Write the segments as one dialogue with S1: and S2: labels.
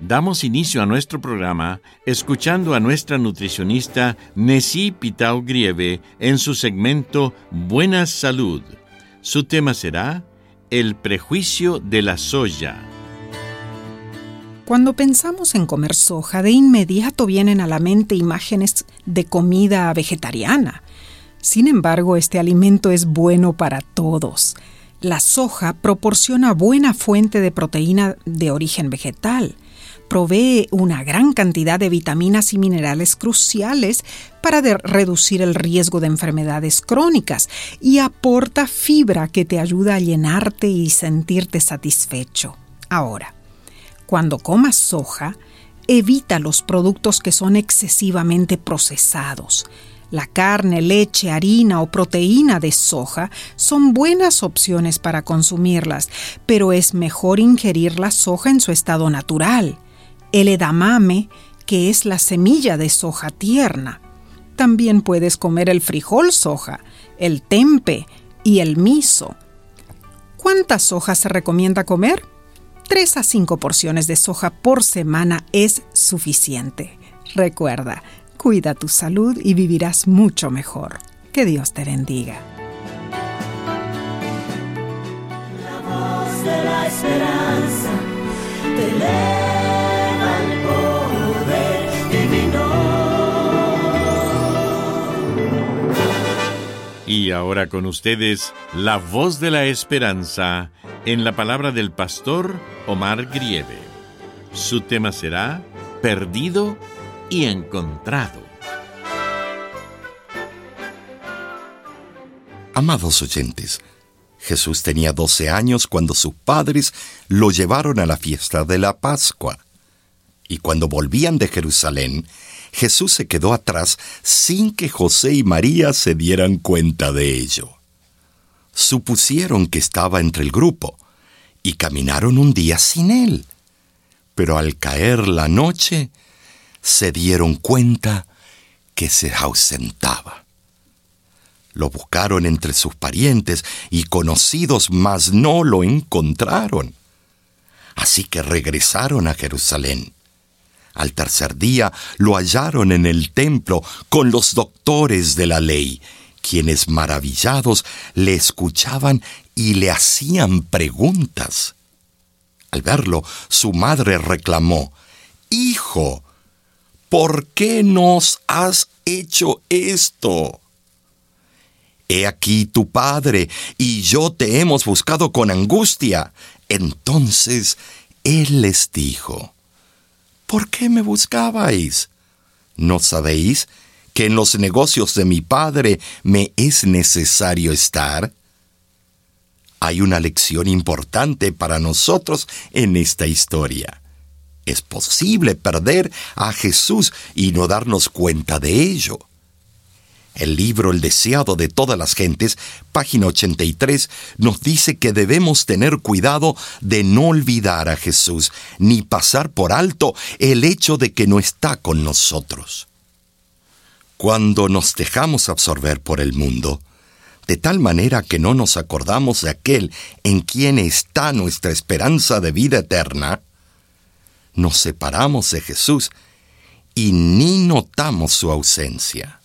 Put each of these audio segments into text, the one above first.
S1: Damos inicio a nuestro programa escuchando a nuestra nutricionista Nessie Pitao Grieve en su segmento Buena Salud. Su tema será El prejuicio de la soya.
S2: Cuando pensamos en comer soja, de inmediato vienen a la mente imágenes de comida vegetariana. Sin embargo, este alimento es bueno para todos. La soja proporciona buena fuente de proteína de origen vegetal provee una gran cantidad de vitaminas y minerales cruciales para reducir el riesgo de enfermedades crónicas y aporta fibra que te ayuda a llenarte y sentirte satisfecho. Ahora, cuando comas soja, evita los productos que son excesivamente procesados. La carne, leche, harina o proteína de soja son buenas opciones para consumirlas, pero es mejor ingerir la soja en su estado natural el edamame, que es la semilla de soja tierna. También puedes comer el frijol soja, el tempe y el miso. ¿Cuántas sojas se recomienda comer? 3 a 5 porciones de soja por semana es suficiente. Recuerda, cuida tu salud y vivirás mucho mejor. Que Dios te bendiga.
S3: La voz de la esperanza
S1: Y ahora con ustedes, la voz de la esperanza en la palabra del pastor Omar Grieve. Su tema será Perdido y Encontrado.
S4: Amados oyentes, Jesús tenía 12 años cuando sus padres lo llevaron a la fiesta de la Pascua. Y cuando volvían de Jerusalén, Jesús se quedó atrás sin que José y María se dieran cuenta de ello. Supusieron que estaba entre el grupo y caminaron un día sin él. Pero al caer la noche, se dieron cuenta que se ausentaba. Lo buscaron entre sus parientes y conocidos, mas no lo encontraron. Así que regresaron a Jerusalén. Al tercer día lo hallaron en el templo con los doctores de la ley, quienes maravillados le escuchaban y le hacían preguntas. Al verlo, su madre reclamó, Hijo, ¿por qué nos has hecho esto? He aquí tu padre y yo te hemos buscado con angustia. Entonces él les dijo, ¿Por qué me buscabais? ¿No sabéis que en los negocios de mi Padre me es necesario estar? Hay una lección importante para nosotros en esta historia. Es posible perder a Jesús y no darnos cuenta de ello. El libro El deseado de todas las gentes, página 83, nos dice que debemos tener cuidado de no olvidar a Jesús, ni pasar por alto el hecho de que no está con nosotros. Cuando nos dejamos absorber por el mundo, de tal manera que no nos acordamos de aquel en quien está nuestra esperanza de vida eterna, nos separamos de Jesús y ni notamos su ausencia.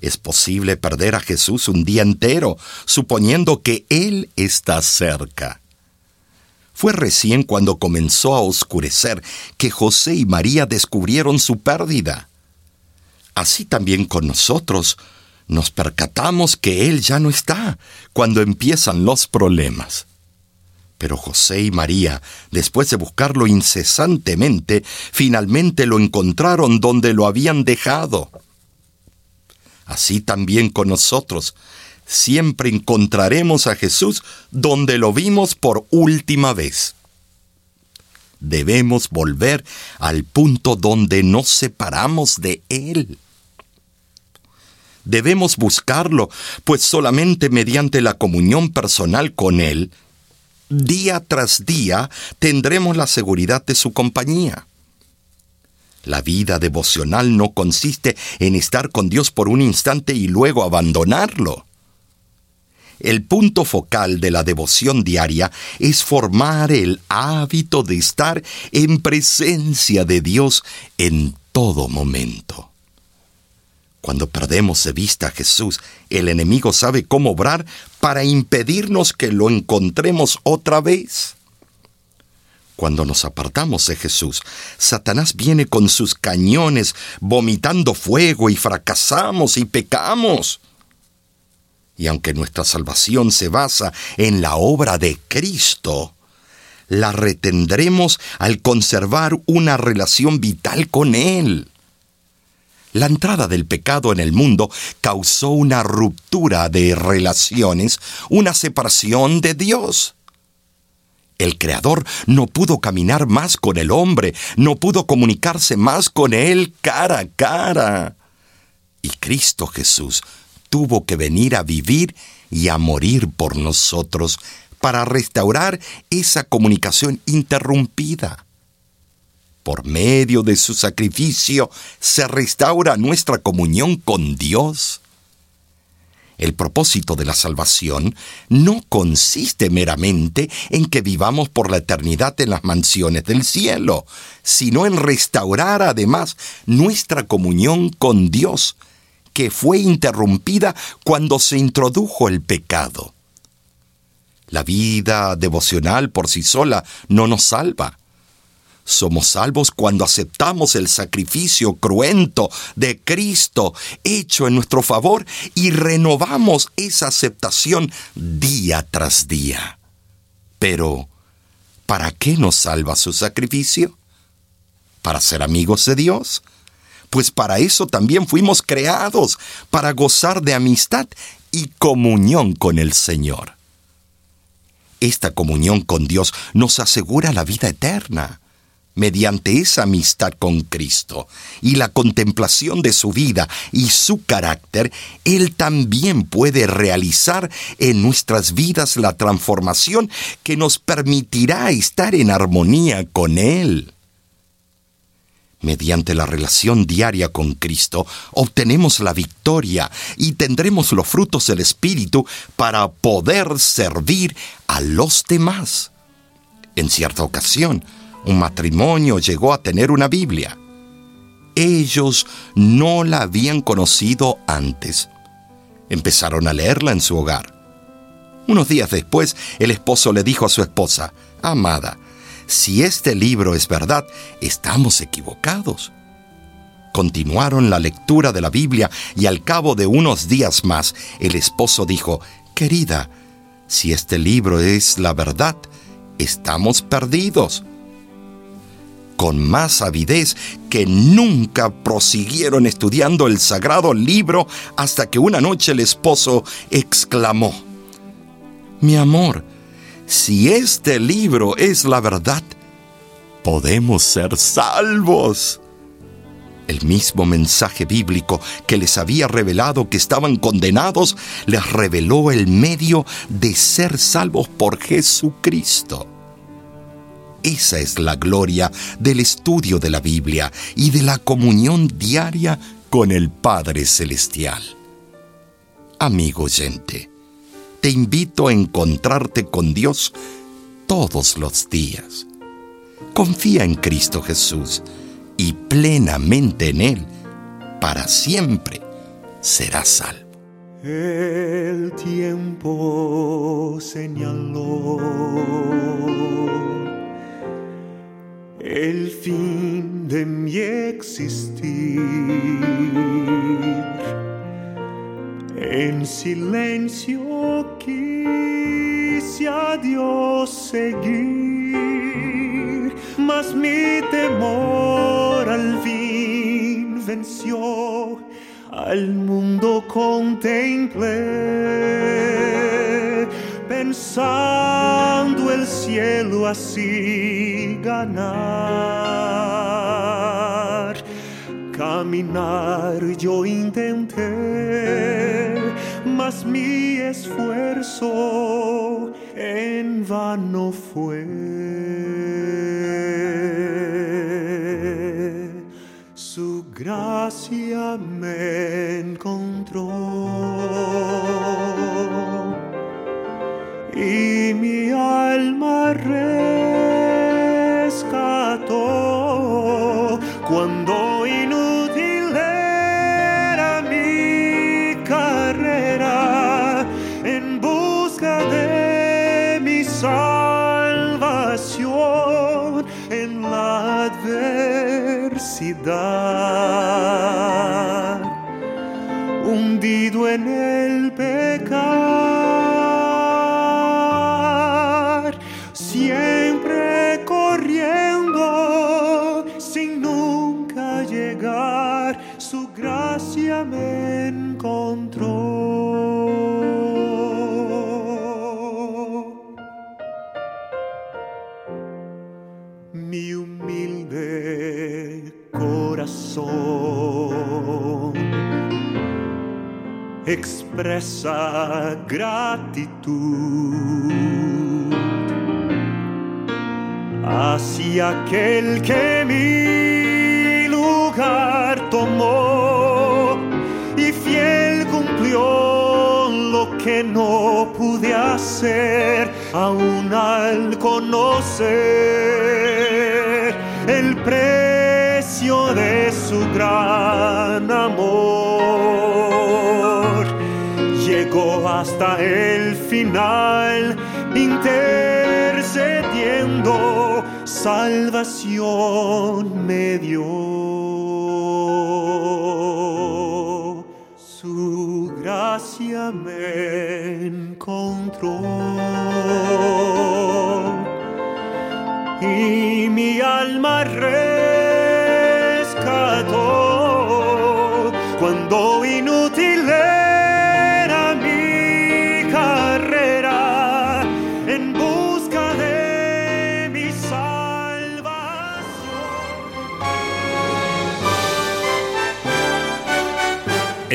S4: Es posible perder a Jesús un día entero, suponiendo que Él está cerca. Fue recién cuando comenzó a oscurecer que José y María descubrieron su pérdida. Así también con nosotros nos percatamos que Él ya no está cuando empiezan los problemas. Pero José y María, después de buscarlo incesantemente, finalmente lo encontraron donde lo habían dejado. Así también con nosotros, siempre encontraremos a Jesús donde lo vimos por última vez. Debemos volver al punto donde nos separamos de Él. Debemos buscarlo, pues solamente mediante la comunión personal con Él, día tras día tendremos la seguridad de su compañía. La vida devocional no consiste en estar con Dios por un instante y luego abandonarlo. El punto focal de la devoción diaria es formar el hábito de estar en presencia de Dios en todo momento. Cuando perdemos de vista a Jesús, el enemigo sabe cómo obrar para impedirnos que lo encontremos otra vez. Cuando nos apartamos de Jesús, Satanás viene con sus cañones vomitando fuego y fracasamos y pecamos. Y aunque nuestra salvación se basa en la obra de Cristo, la retendremos al conservar una relación vital con Él. La entrada del pecado en el mundo causó una ruptura de relaciones, una separación de Dios. El Creador no pudo caminar más con el hombre, no pudo comunicarse más con él cara a cara. Y Cristo Jesús tuvo que venir a vivir y a morir por nosotros para restaurar esa comunicación interrumpida. Por medio de su sacrificio se restaura nuestra comunión con Dios. El propósito de la salvación no consiste meramente en que vivamos por la eternidad en las mansiones del cielo, sino en restaurar además nuestra comunión con Dios, que fue interrumpida cuando se introdujo el pecado. La vida devocional por sí sola no nos salva. Somos salvos cuando aceptamos el sacrificio cruento de Cristo hecho en nuestro favor y renovamos esa aceptación día tras día. Pero, ¿para qué nos salva su sacrificio? ¿Para ser amigos de Dios? Pues para eso también fuimos creados, para gozar de amistad y comunión con el Señor. Esta comunión con Dios nos asegura la vida eterna mediante esa amistad con Cristo y la contemplación de su vida y su carácter, Él también puede realizar en nuestras vidas la transformación que nos permitirá estar en armonía con Él. Mediante la relación diaria con Cristo obtenemos la victoria y tendremos los frutos del Espíritu para poder servir a los demás. En cierta ocasión, un matrimonio llegó a tener una Biblia. Ellos no la habían conocido antes. Empezaron a leerla en su hogar. Unos días después, el esposo le dijo a su esposa, Amada, si este libro es verdad, estamos equivocados. Continuaron la lectura de la Biblia y al cabo de unos días más, el esposo dijo, Querida, si este libro es la verdad, estamos perdidos con más avidez que nunca prosiguieron estudiando el sagrado libro hasta que una noche el esposo exclamó, Mi amor, si este libro es la verdad, podemos ser salvos. El mismo mensaje bíblico que les había revelado que estaban condenados, les reveló el medio de ser salvos por Jesucristo. Esa es la gloria del estudio de la Biblia y de la comunión diaria con el Padre Celestial. Amigo oyente, te invito a encontrarte con Dios todos los días. Confía en Cristo Jesús y plenamente en Él, para siempre, serás salvo.
S5: El tiempo señaló el fin de mi existir. En silencio quise a Dios seguir, mas mi temor al fin venció al mundo contemplé, pensando el cielo así ganar. Caminar yo intenté, mas mi esfuerzo en vano fue. gracia me encontró cuando inútil era mi carrera en busca de mi salvación en la adversidad. en el pecar, siempre me encontró. Mi humilde corazón expresa gratitud hacia aquel que mi aún al conocer el precio de su gran amor hasta el final, intercediendo, salvación me dio. Gracia me encontró. Y mi alma rescató